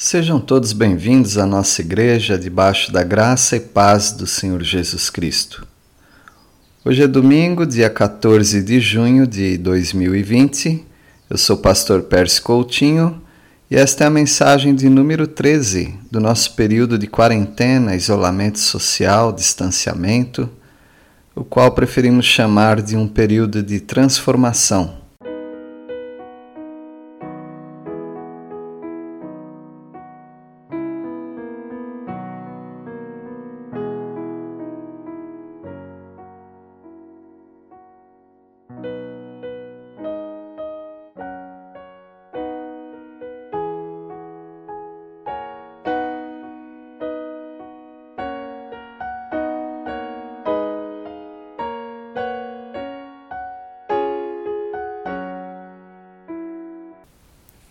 Sejam todos bem-vindos à nossa igreja debaixo da graça e paz do Senhor Jesus Cristo. Hoje é domingo, dia 14 de junho de 2020. Eu sou o pastor Pércio Coutinho e esta é a mensagem de número 13 do nosso período de quarentena, isolamento social, distanciamento, o qual preferimos chamar de um período de transformação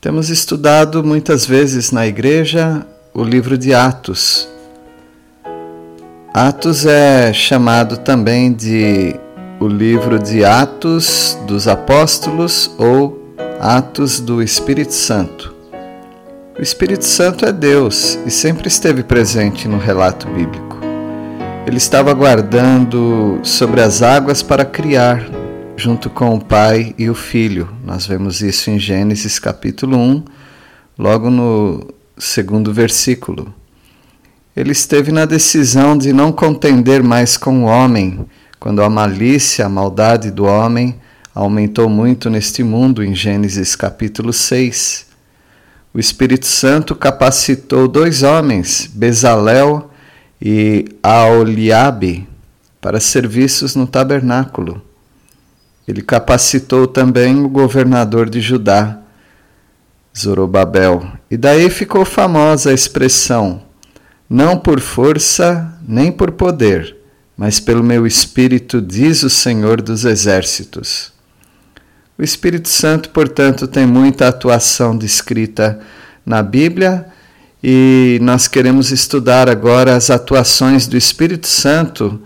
Temos estudado muitas vezes na igreja o livro de Atos. Atos é chamado também de o livro de Atos dos Apóstolos ou Atos do Espírito Santo. O Espírito Santo é Deus e sempre esteve presente no relato bíblico. Ele estava guardando sobre as águas para criar junto com o Pai e o Filho. Nós vemos isso em Gênesis capítulo 1, logo no segundo versículo. Ele esteve na decisão de não contender mais com o homem, quando a malícia, a maldade do homem aumentou muito neste mundo, em Gênesis capítulo 6. O Espírito Santo capacitou dois homens, Bezalel e Aoliabe, para serviços no tabernáculo. Ele capacitou também o governador de Judá, Zorobabel. E daí ficou famosa a expressão: não por força nem por poder, mas pelo meu espírito, diz o Senhor dos Exércitos. O Espírito Santo, portanto, tem muita atuação descrita na Bíblia e nós queremos estudar agora as atuações do Espírito Santo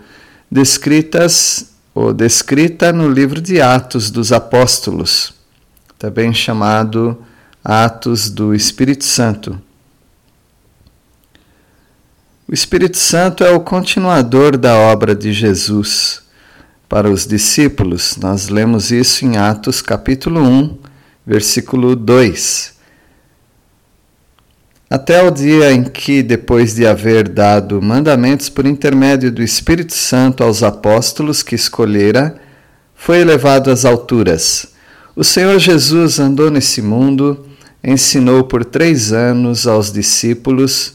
descritas ou descrita no livro de Atos dos Apóstolos, também chamado Atos do Espírito Santo. O Espírito Santo é o continuador da obra de Jesus para os discípulos. Nós lemos isso em Atos capítulo 1, versículo 2 até o dia em que, depois de haver dado mandamentos por intermédio do Espírito Santo aos apóstolos que escolhera, foi elevado às alturas. O Senhor Jesus andou nesse mundo, ensinou por três anos aos discípulos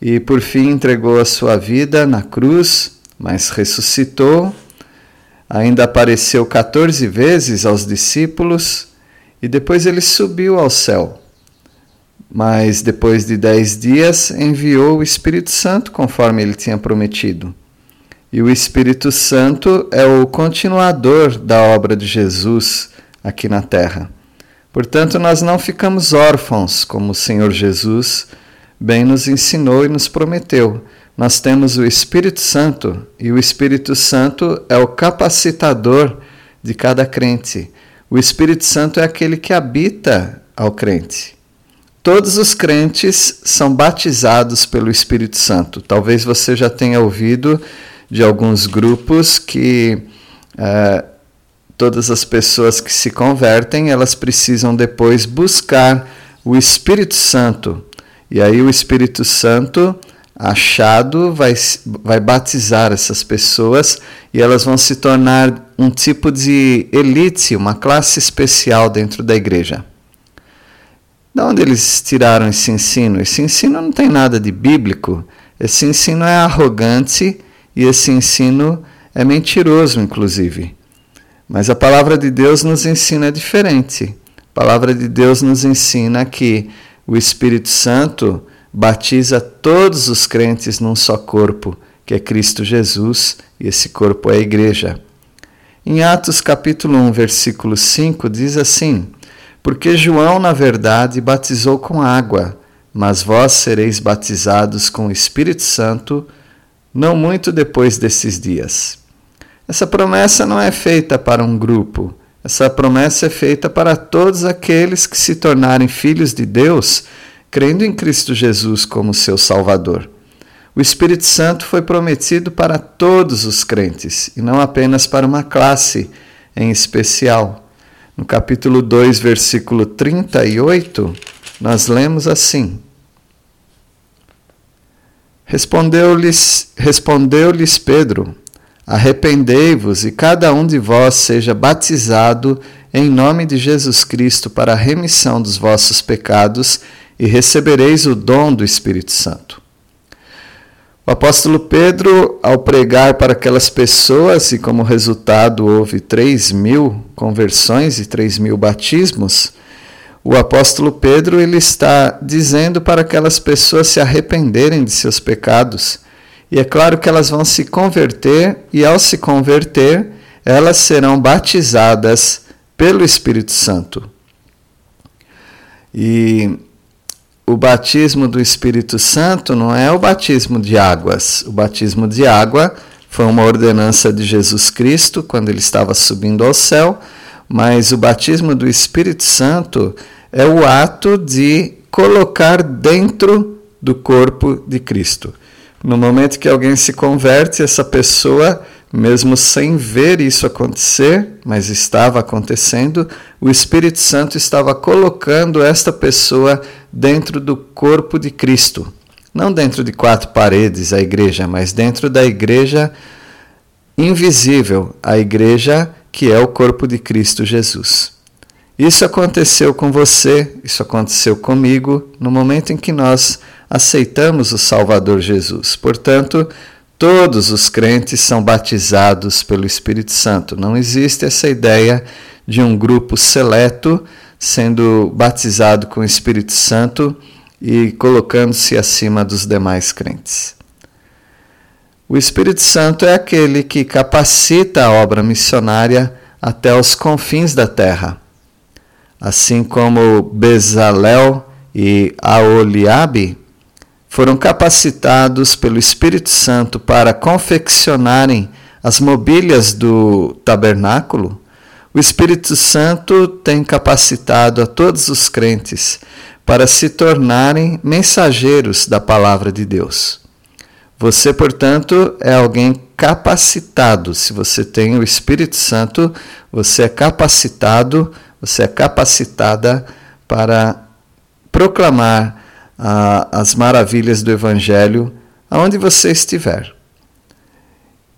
e, por fim, entregou a sua vida na cruz, mas ressuscitou. Ainda apareceu 14 vezes aos discípulos e depois ele subiu ao céu mas depois de dez dias enviou o Espírito Santo, conforme ele tinha prometido. E o Espírito Santo é o continuador da obra de Jesus aqui na terra. Portanto, nós não ficamos órfãos, como o Senhor Jesus bem nos ensinou e nos prometeu. Nós temos o Espírito Santo e o Espírito Santo é o capacitador de cada crente. O Espírito Santo é aquele que habita ao crente. Todos os crentes são batizados pelo Espírito Santo. Talvez você já tenha ouvido de alguns grupos que é, todas as pessoas que se convertem elas precisam depois buscar o Espírito Santo. E aí o Espírito Santo achado vai, vai batizar essas pessoas e elas vão se tornar um tipo de elite, uma classe especial dentro da igreja. De onde eles tiraram esse ensino? Esse ensino não tem nada de bíblico. Esse ensino é arrogante e esse ensino é mentiroso, inclusive. Mas a palavra de Deus nos ensina diferente. A palavra de Deus nos ensina que o Espírito Santo batiza todos os crentes num só corpo, que é Cristo Jesus, e esse corpo é a igreja. Em Atos capítulo 1, versículo 5 diz assim: porque João, na verdade, batizou com água, mas vós sereis batizados com o Espírito Santo não muito depois desses dias. Essa promessa não é feita para um grupo, essa promessa é feita para todos aqueles que se tornarem filhos de Deus, crendo em Cristo Jesus como seu Salvador. O Espírito Santo foi prometido para todos os crentes e não apenas para uma classe em especial. No capítulo 2, versículo 38, nós lemos assim: Respondeu-lhes respondeu Pedro: Arrependei-vos e cada um de vós seja batizado em nome de Jesus Cristo para a remissão dos vossos pecados e recebereis o dom do Espírito Santo. O apóstolo Pedro, ao pregar para aquelas pessoas, e como resultado houve 3 mil conversões e 3 mil batismos, o apóstolo Pedro ele está dizendo para aquelas pessoas se arrependerem de seus pecados. E é claro que elas vão se converter, e ao se converter, elas serão batizadas pelo Espírito Santo. E o batismo do Espírito Santo não é o batismo de águas. O batismo de água foi uma ordenança de Jesus Cristo quando ele estava subindo ao céu, mas o batismo do Espírito Santo é o ato de colocar dentro do corpo de Cristo. No momento que alguém se converte, essa pessoa mesmo sem ver isso acontecer, mas estava acontecendo, o Espírito Santo estava colocando esta pessoa dentro do corpo de Cristo. Não dentro de quatro paredes, a igreja, mas dentro da igreja invisível, a igreja que é o corpo de Cristo Jesus. Isso aconteceu com você, isso aconteceu comigo no momento em que nós aceitamos o Salvador Jesus. Portanto, Todos os crentes são batizados pelo Espírito Santo. Não existe essa ideia de um grupo seleto sendo batizado com o Espírito Santo e colocando-se acima dos demais crentes. O Espírito Santo é aquele que capacita a obra missionária até os confins da terra. Assim como Bezalel e Aoliabe foram capacitados pelo Espírito Santo para confeccionarem as mobílias do tabernáculo, o Espírito Santo tem capacitado a todos os crentes para se tornarem mensageiros da palavra de Deus. Você, portanto, é alguém capacitado. Se você tem o Espírito Santo, você é capacitado, você é capacitada para proclamar as maravilhas do Evangelho aonde você estiver.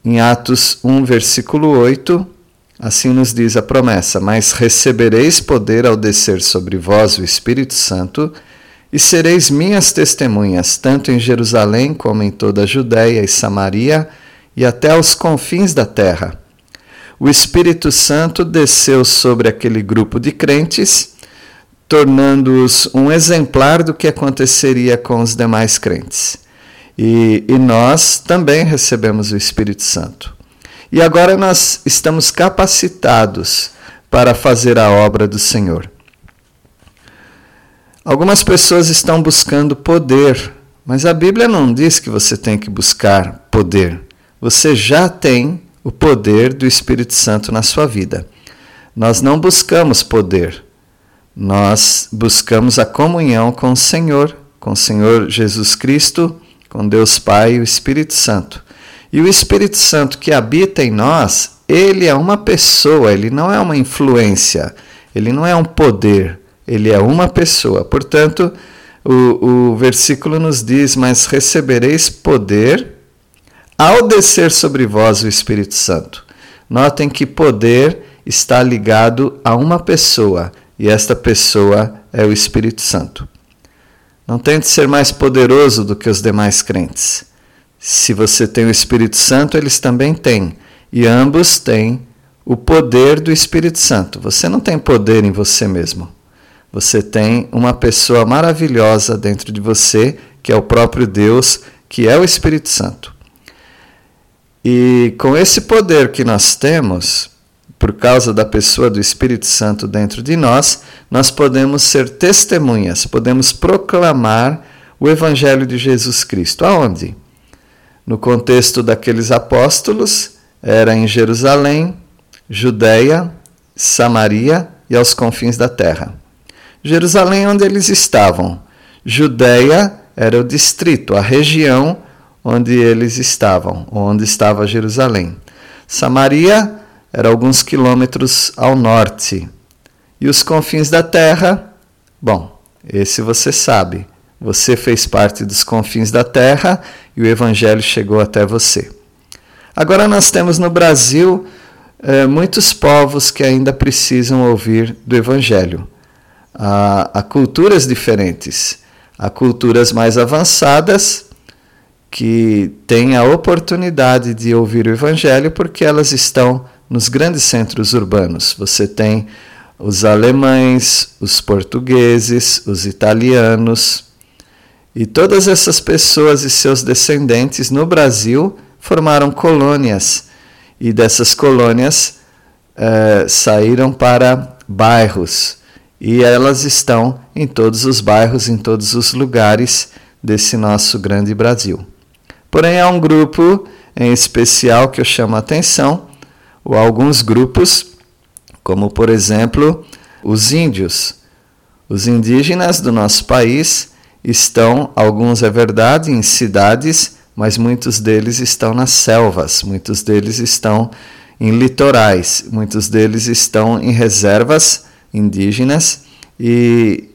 Em Atos 1, versículo 8, assim nos diz a promessa: Mas recebereis poder ao descer sobre vós o Espírito Santo, e sereis minhas testemunhas, tanto em Jerusalém como em toda a Judéia e Samaria e até aos confins da terra. O Espírito Santo desceu sobre aquele grupo de crentes tornando-os um exemplar do que aconteceria com os demais crentes. E, e, nós também recebemos o Espírito Santo. E agora nós estamos capacitados para fazer a obra do Senhor. Algumas pessoas estão buscando poder, mas a Bíblia não diz que você tem que buscar poder. Você já tem o poder do Espírito Santo na sua vida. Nós não buscamos poder, nós buscamos a comunhão com o Senhor, com o Senhor Jesus Cristo, com Deus Pai e o Espírito Santo. E o Espírito Santo que habita em nós, ele é uma pessoa, ele não é uma influência, ele não é um poder, ele é uma pessoa. Portanto, o, o versículo nos diz: Mas recebereis poder ao descer sobre vós o Espírito Santo. Notem que poder está ligado a uma pessoa e esta pessoa é o Espírito Santo. Não tente ser mais poderoso do que os demais crentes. Se você tem o Espírito Santo, eles também têm, e ambos têm o poder do Espírito Santo. Você não tem poder em você mesmo. Você tem uma pessoa maravilhosa dentro de você, que é o próprio Deus, que é o Espírito Santo. E com esse poder que nós temos, por causa da pessoa do Espírito Santo dentro de nós, nós podemos ser testemunhas, podemos proclamar o Evangelho de Jesus Cristo. Aonde? No contexto daqueles apóstolos, era em Jerusalém, Judéia, Samaria e aos confins da terra. Jerusalém, onde eles estavam. Judéia era o distrito, a região onde eles estavam, onde estava Jerusalém. Samaria era alguns quilômetros ao norte. E os confins da terra, bom, esse você sabe. Você fez parte dos confins da terra e o evangelho chegou até você. Agora nós temos no Brasil eh, muitos povos que ainda precisam ouvir do evangelho. Há, há culturas diferentes. Há culturas mais avançadas que têm a oportunidade de ouvir o Evangelho porque elas estão nos grandes centros urbanos. Você tem os alemães, os portugueses, os italianos. E todas essas pessoas e seus descendentes no Brasil formaram colônias. E dessas colônias eh, saíram para bairros. E elas estão em todos os bairros, em todos os lugares desse nosso grande Brasil. Porém, há um grupo em especial que eu chamo a atenção, ou alguns grupos, como por exemplo os índios. Os indígenas do nosso país estão, alguns é verdade, em cidades, mas muitos deles estão nas selvas, muitos deles estão em litorais, muitos deles estão em reservas indígenas e,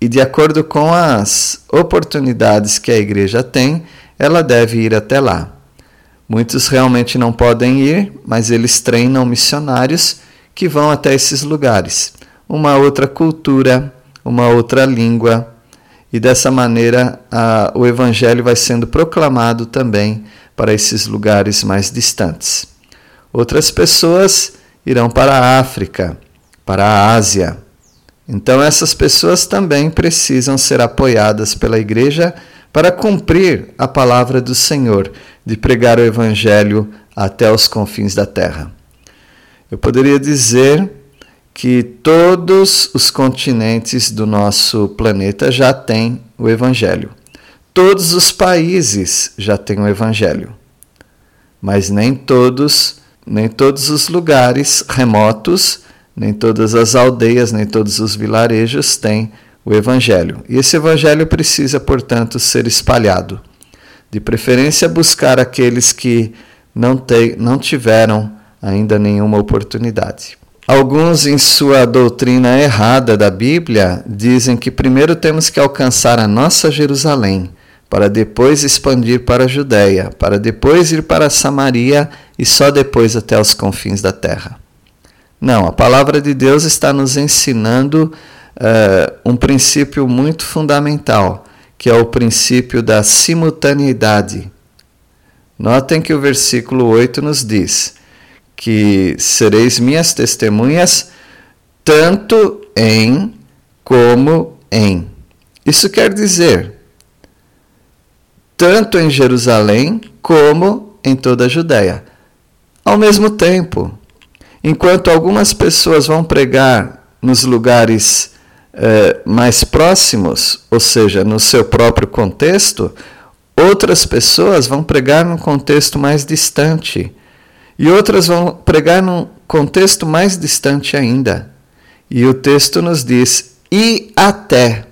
e de acordo com as oportunidades que a igreja tem, ela deve ir até lá. Muitos realmente não podem ir, mas eles treinam missionários que vão até esses lugares. Uma outra cultura, uma outra língua, e dessa maneira a, o Evangelho vai sendo proclamado também para esses lugares mais distantes. Outras pessoas irão para a África, para a Ásia, então, essas pessoas também precisam ser apoiadas pela igreja para cumprir a palavra do Senhor, de pregar o Evangelho até os confins da terra. Eu poderia dizer que todos os continentes do nosso planeta já têm o Evangelho. Todos os países já têm o Evangelho. Mas nem todos, nem todos os lugares remotos nem todas as aldeias, nem todos os vilarejos têm o Evangelho. E esse Evangelho precisa, portanto, ser espalhado. De preferência, buscar aqueles que não, te, não tiveram ainda nenhuma oportunidade. Alguns, em sua doutrina errada da Bíblia, dizem que primeiro temos que alcançar a nossa Jerusalém, para depois expandir para a Judéia, para depois ir para Samaria e só depois até os confins da terra. Não, a palavra de Deus está nos ensinando uh, um princípio muito fundamental, que é o princípio da simultaneidade. Notem que o versículo 8 nos diz que sereis minhas testemunhas tanto em como em. Isso quer dizer tanto em Jerusalém como em toda a Judéia. Ao mesmo tempo, Enquanto algumas pessoas vão pregar nos lugares eh, mais próximos, ou seja, no seu próprio contexto, outras pessoas vão pregar num contexto mais distante. E outras vão pregar num contexto mais distante ainda. E o texto nos diz: e até.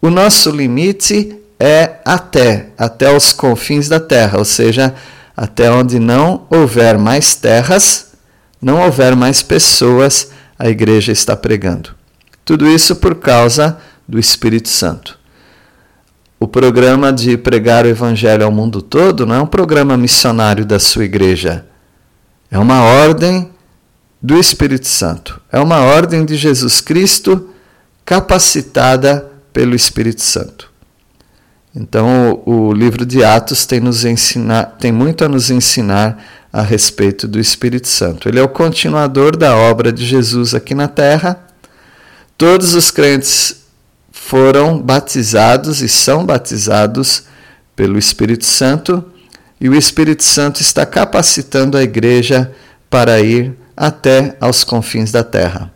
O nosso limite é até, até os confins da terra, ou seja, até onde não houver mais terras não houver mais pessoas, a igreja está pregando. Tudo isso por causa do Espírito Santo. O programa de pregar o Evangelho ao mundo todo não é um programa missionário da sua igreja. É uma ordem do Espírito Santo. É uma ordem de Jesus Cristo capacitada pelo Espírito Santo. Então, o, livro de Atos tem, nos ensinar, tem muito a nos ensinar a respeito do Espírito Santo. Ele é o continuador da obra de Jesus aqui na terra. Todos os crentes foram batizados e são batizados pelo Espírito Santo, e o Espírito Santo está capacitando a igreja para ir até aos confins da terra.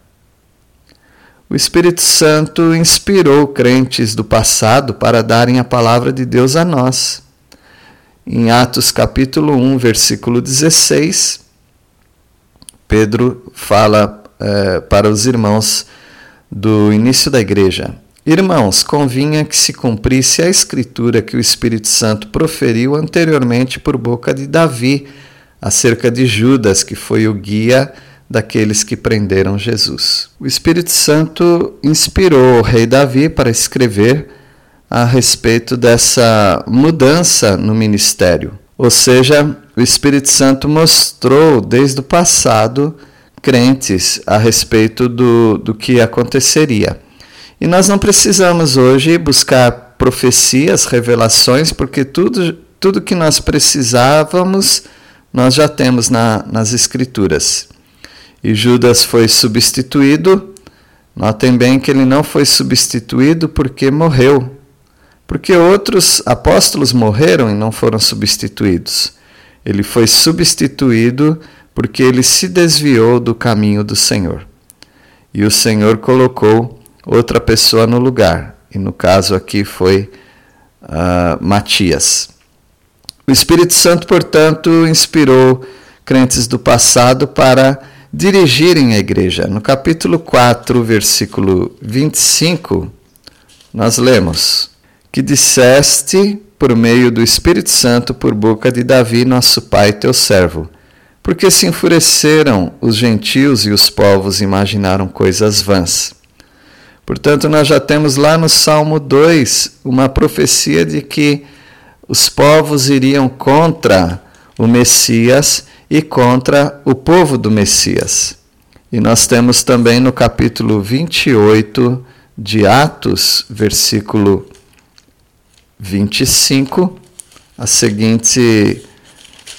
O Espírito Santo inspirou crentes do passado para darem a palavra de Deus a nós. Em Atos capítulo 1, versículo 16, Pedro fala é, para os irmãos do início da igreja: Irmãos, convinha que se cumprisse a escritura que o Espírito Santo proferiu anteriormente por boca de Davi acerca de Judas, que foi o guia daqueles que prenderam Jesus. O Espírito Santo inspirou o rei Davi para escrever a respeito dessa mudança no ministério. Ou seja, o Espírito Santo mostrou desde o passado crentes a respeito do, do que aconteceria. E nós não precisamos hoje buscar profecias, revelações, porque tudo, tudo que nós precisávamos nós já temos na, nas Escrituras. E Judas foi substituído. Notem bem que ele não foi substituído porque morreu, porque outros apóstolos morreram e não foram substituídos. Ele foi substituído porque ele se desviou do caminho do Senhor. E o Senhor colocou outra pessoa no lugar, e no caso aqui foi uh, Matias. O Espírito Santo, portanto, inspirou crentes do passado para dirigirem a igreja. No capítulo 4, versículo 25, nós lemos: Que disseste por meio do Espírito Santo por boca de Davi, nosso pai, teu servo. Porque se enfureceram os gentios e os povos imaginaram coisas vãs. Portanto, nós já temos lá no Salmo 2 uma profecia de que os povos iriam contra o Messias e contra o povo do Messias. E nós temos também no capítulo 28 de Atos, versículo 25, a seguinte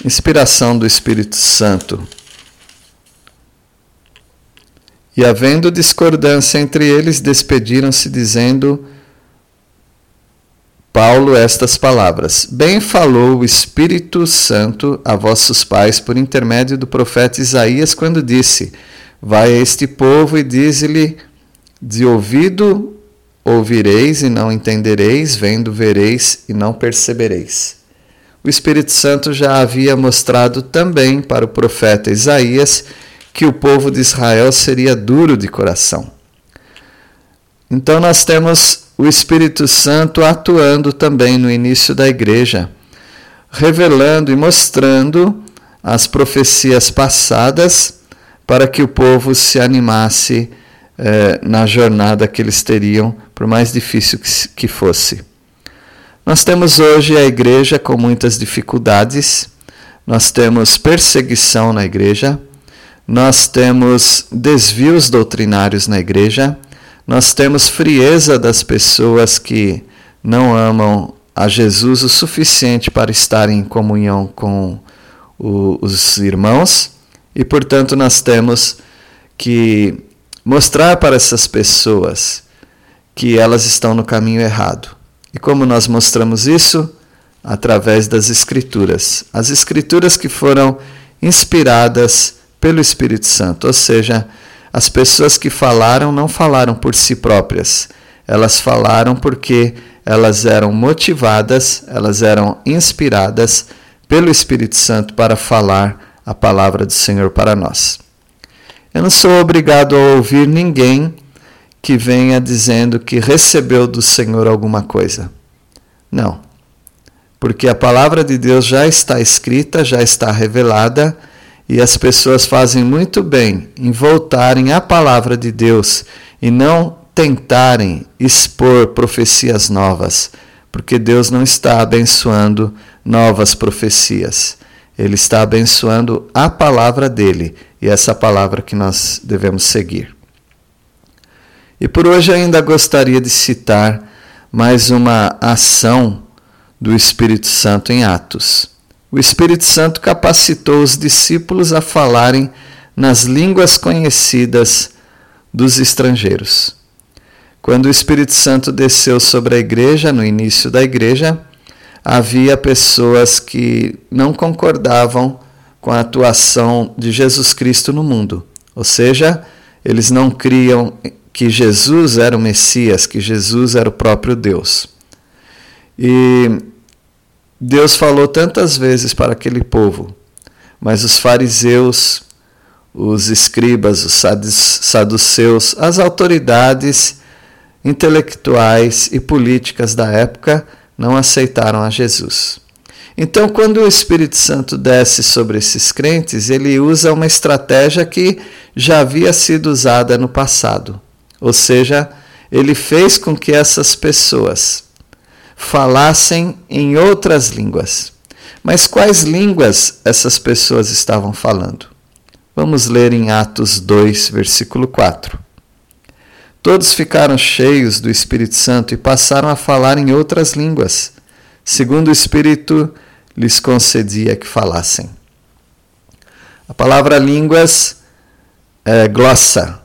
inspiração do Espírito Santo. E havendo discordância entre eles, despediram-se, dizendo: Paulo estas palavras: Bem falou o Espírito Santo a vossos pais por intermédio do profeta Isaías, quando disse: Vai a este povo e dize-lhe: De ouvido ouvireis e não entendereis, vendo vereis e não percebereis. O Espírito Santo já havia mostrado também para o profeta Isaías que o povo de Israel seria duro de coração. Então nós temos o Espírito Santo atuando também no início da igreja, revelando e mostrando as profecias passadas para que o povo se animasse eh, na jornada que eles teriam, por mais difícil que, que fosse. Nós temos hoje a igreja com muitas dificuldades, nós temos perseguição na igreja, nós temos desvios doutrinários na igreja, nós temos frieza das pessoas que não amam a Jesus o suficiente para estar em comunhão com o, os irmãos e, portanto, nós temos que mostrar para essas pessoas que elas estão no caminho errado. E como nós mostramos isso? Através das Escrituras. As Escrituras que foram inspiradas pelo Espírito Santo, ou seja, as pessoas que falaram não falaram por si próprias, elas falaram porque elas eram motivadas, elas eram inspiradas pelo Espírito Santo para falar a palavra do Senhor para nós. Eu não sou obrigado a ouvir ninguém que venha dizendo que recebeu do Senhor alguma coisa. Não. Porque a palavra de Deus já está escrita, já está revelada e as pessoas fazem muito bem em voltarem à palavra de Deus e não tentarem expor profecias novas, porque Deus não está abençoando novas profecias. Ele está abençoando a palavra dele e essa palavra que nós devemos seguir. E por hoje ainda gostaria de citar mais uma ação do Espírito Santo em Atos o Espírito Santo capacitou os discípulos a falarem nas línguas conhecidas dos estrangeiros. Quando o Espírito Santo desceu sobre a igreja, no início da igreja, havia pessoas que não concordavam com a atuação de Jesus Cristo no mundo. Ou seja, eles não criam que Jesus era o Messias, que Jesus era o próprio Deus. E Deus falou tantas vezes para aquele povo, mas os fariseus, os escribas, os saduceus, as autoridades intelectuais e políticas da época não aceitaram a Jesus. Então, quando o Espírito Santo desce sobre esses crentes, ele usa uma estratégia que já havia sido usada no passado. Ou seja, ele fez com que essas pessoas falassem em outras línguas. Mas quais línguas essas pessoas estavam falando? Vamos ler em Atos 2, versículo 4. Todos ficaram cheios do Espírito Santo e passaram a falar em outras línguas, segundo o Espírito lhes concedia que falassem. A palavra línguas é glossa.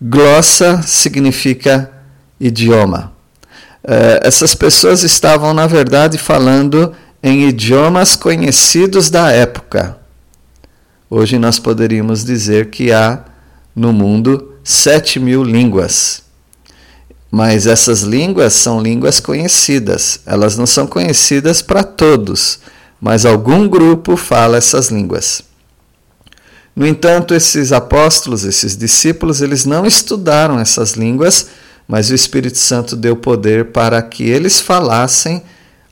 Glossa significa idioma. É, essas pessoas estavam, na verdade, falando em idiomas conhecidos da época. Hoje nós poderíamos dizer que há no mundo sete mil línguas. Mas essas línguas são línguas conhecidas. Elas não são conhecidas para todos, mas algum grupo fala essas línguas. No entanto, esses apóstolos, esses discípulos, eles não estudaram essas línguas, mas o Espírito Santo deu poder para que eles falassem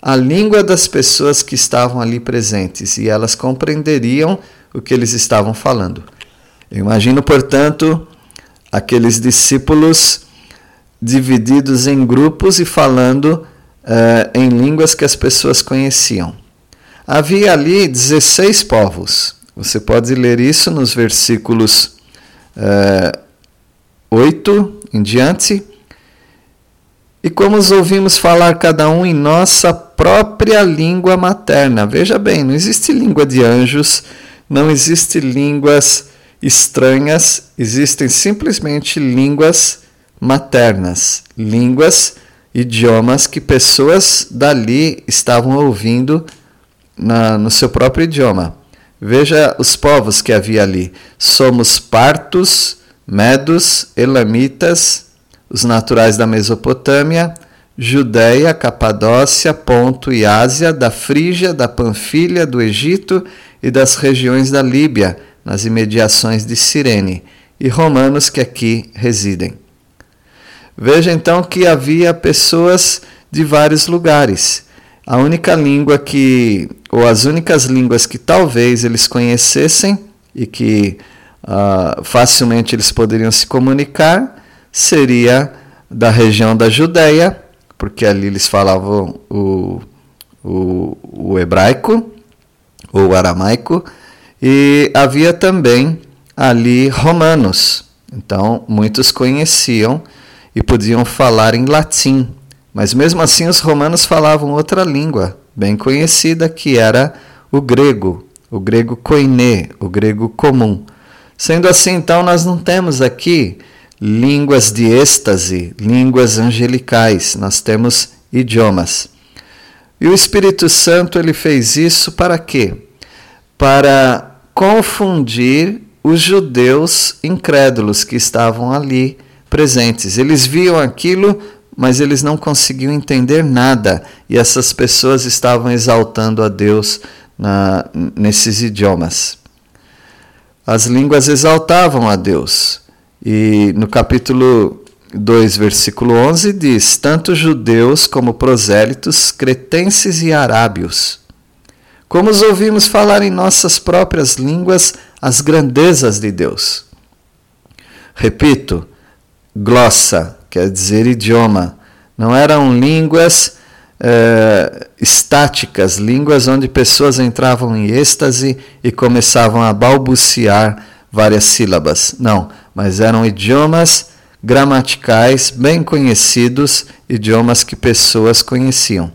a língua das pessoas que estavam ali presentes e elas compreenderiam o que eles estavam falando. Eu imagino, portanto, aqueles discípulos divididos em grupos e falando uh, em línguas que as pessoas conheciam. Havia ali 16 povos. Você pode ler isso nos versículos uh, eh, 8 em diante. E como os ouvimos falar cada um em nossa própria língua materna. Veja bem, não existe língua de anjos, não existe línguas estranhas, existem simplesmente línguas maternas, línguas, idiomas que pessoas dali estavam ouvindo na, no seu próprio idioma. Veja os povos que havia ali: somos partos, medos, elamitas, os naturais da Mesopotâmia, Judéia, Capadócia, Ponto e Ásia, da Frígia, da Panfilha, do Egito e das regiões da Líbia, nas imediações de Cirene, e romanos que aqui residem. Veja então que havia pessoas de vários lugares. A única língua que, ou as únicas línguas que talvez eles conhecessem e que uh, facilmente eles poderiam se comunicar, seria da região da Judéia, porque ali eles falavam o, o, o hebraico ou aramaico, e havia também ali romanos. Então, muitos conheciam e podiam falar em latim, mas mesmo assim os romanos falavam outra língua bem conhecida que era o grego, o grego koiné, o grego comum. Sendo assim, então, nós não temos aqui línguas de êxtase, línguas angelicais, nós temos idiomas. E o Espírito Santo ele fez isso para quê? Para confundir os judeus incrédulos que estavam ali presentes. Eles viam aquilo, mas eles não conseguiam entender nada. E essas pessoas estavam exaltando a Deus na, nesses idiomas. As línguas exaltavam a Deus. E no capítulo 2, versículo 11 diz: Tanto judeus como prosélitos, cretenses e arábios. Como os ouvimos falar em nossas próprias línguas as grandezas de Deus. Repito, glossa, quer dizer idioma. Não eram línguas eh, estáticas, línguas onde pessoas entravam em êxtase e começavam a balbuciar várias sílabas. Não, mas eram idiomas gramaticais bem conhecidos, idiomas que pessoas conheciam.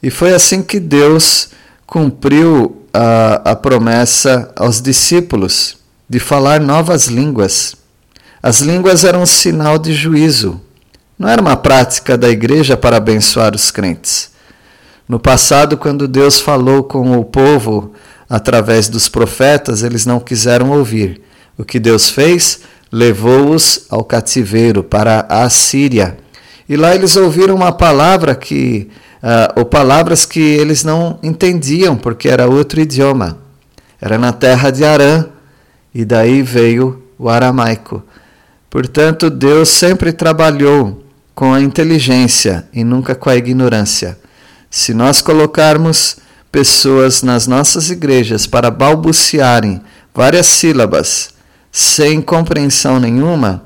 E foi assim que Deus cumpriu a, a promessa aos discípulos de falar novas línguas. As línguas eram um sinal de juízo. Não era uma prática da igreja para abençoar os crentes. No passado, quando Deus falou com o povo através dos profetas, eles não quiseram ouvir. O que Deus fez? Levou-os ao cativeiro para a Síria. E lá eles ouviram uma palavra que, uh, ou palavras que eles não entendiam, porque era outro idioma. Era na terra de Arã, e daí veio o aramaico. Portanto, Deus sempre trabalhou com a inteligência e nunca com a ignorância. Se nós colocarmos pessoas nas nossas igrejas para balbuciarem várias sílabas sem compreensão nenhuma,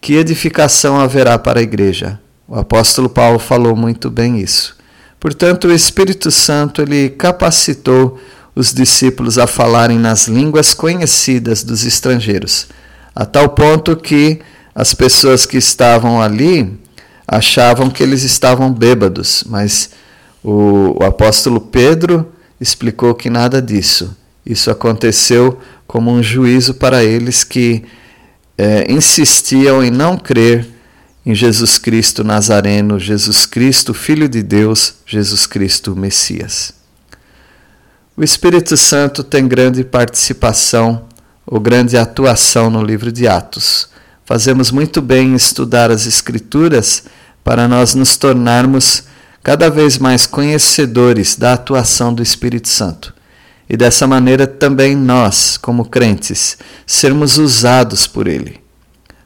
que edificação haverá para a igreja? O apóstolo Paulo falou muito bem isso. Portanto, o Espírito Santo ele capacitou os discípulos a falarem nas línguas conhecidas dos estrangeiros, a tal ponto que as pessoas que estavam ali achavam que eles estavam bêbados, mas o, o apóstolo Pedro explicou que nada disso. Isso aconteceu como um juízo para eles que é, insistiam em não crer em Jesus Cristo Nazareno, Jesus Cristo, Filho de Deus, Jesus Cristo Messias. O Espírito Santo tem grande participação ou grande atuação no livro de Atos. Fazemos muito bem em estudar as Escrituras para nós nos tornarmos cada vez mais conhecedores da atuação do Espírito Santo. E dessa maneira também nós, como crentes, sermos usados por Ele.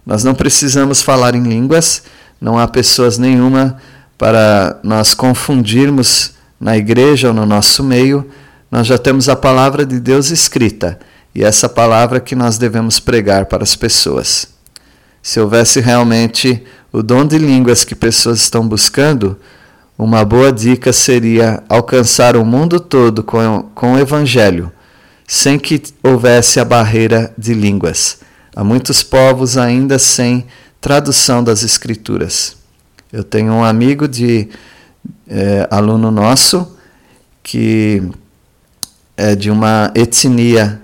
Nós não precisamos falar em línguas, não há pessoas nenhuma para nós confundirmos na igreja ou no nosso meio. Nós já temos a palavra de Deus escrita e essa palavra que nós devemos pregar para as pessoas. Se houvesse realmente o dom de línguas que pessoas estão buscando, uma boa dica seria alcançar o mundo todo com, com o Evangelho, sem que houvesse a barreira de línguas. Há muitos povos ainda sem tradução das Escrituras. Eu tenho um amigo de é, aluno nosso que é de uma etnia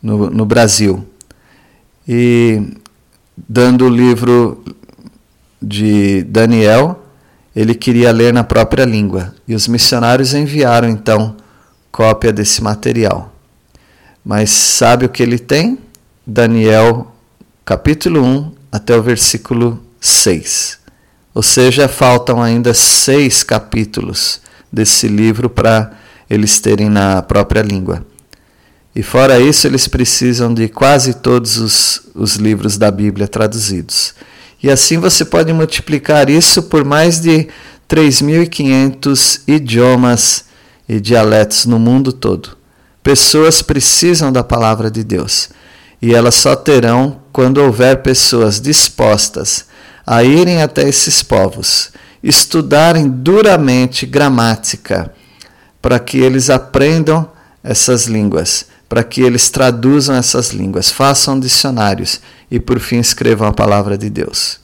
no, no Brasil. E dando o livro de Daniel, ele queria ler na própria língua, e os missionários enviaram então cópia desse material. Mas sabe o que ele tem? Daniel, capítulo 1 até o versículo 6. Ou seja, faltam ainda seis capítulos desse livro para eles terem na própria língua. E fora isso, eles precisam de quase todos os, os livros da Bíblia traduzidos. E assim você pode multiplicar isso por mais de 3.500 idiomas e dialetos no mundo todo. Pessoas precisam da palavra de Deus. E elas só terão quando houver pessoas dispostas a irem até esses povos, estudarem duramente gramática, para que eles aprendam essas línguas, para que eles traduzam essas línguas, façam dicionários e por fim escrevam a palavra de Deus.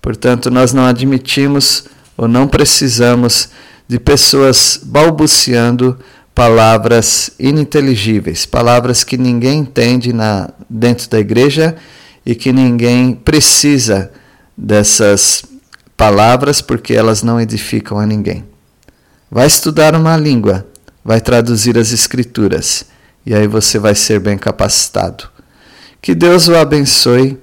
Portanto, nós não admitimos ou não precisamos de pessoas balbuciando palavras ininteligíveis, palavras que ninguém entende na, dentro da igreja e que ninguém precisa dessas palavras porque elas não edificam a ninguém. Vai estudar uma língua, vai traduzir as escrituras e aí você vai ser bem capacitado. Que Deus o abençoe,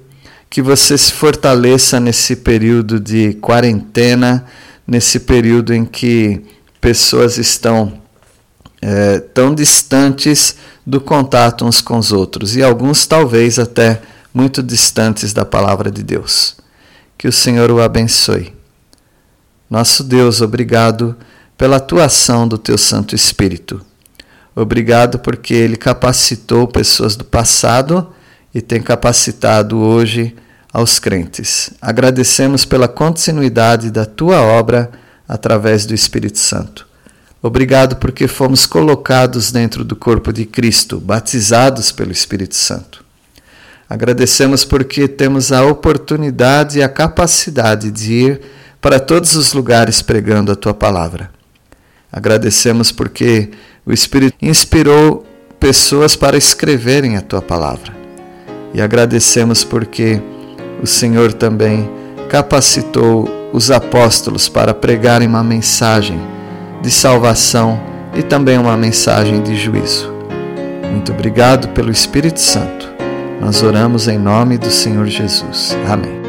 que você se fortaleça nesse período de quarentena, nesse período em que pessoas estão é, tão distantes do contato uns com os outros e alguns talvez até muito distantes da palavra de Deus. Que o Senhor o abençoe. Nosso Deus, obrigado pela atuação do teu Santo Espírito. Obrigado porque ele capacitou pessoas do passado e tem capacitado hoje aos crentes. Agradecemos pela continuidade da tua obra através do Espírito Santo. Obrigado porque fomos colocados dentro do corpo de Cristo, batizados pelo Espírito Santo. Agradecemos porque temos a oportunidade e a capacidade de ir para todos os lugares pregando a tua palavra. Agradecemos porque o Espírito inspirou pessoas para escreverem a tua palavra. E agradecemos porque o Senhor também capacitou os apóstolos para pregarem uma mensagem de salvação e também uma mensagem de juízo. Muito obrigado pelo Espírito Santo. Nós oramos em nome do Senhor Jesus. Amém.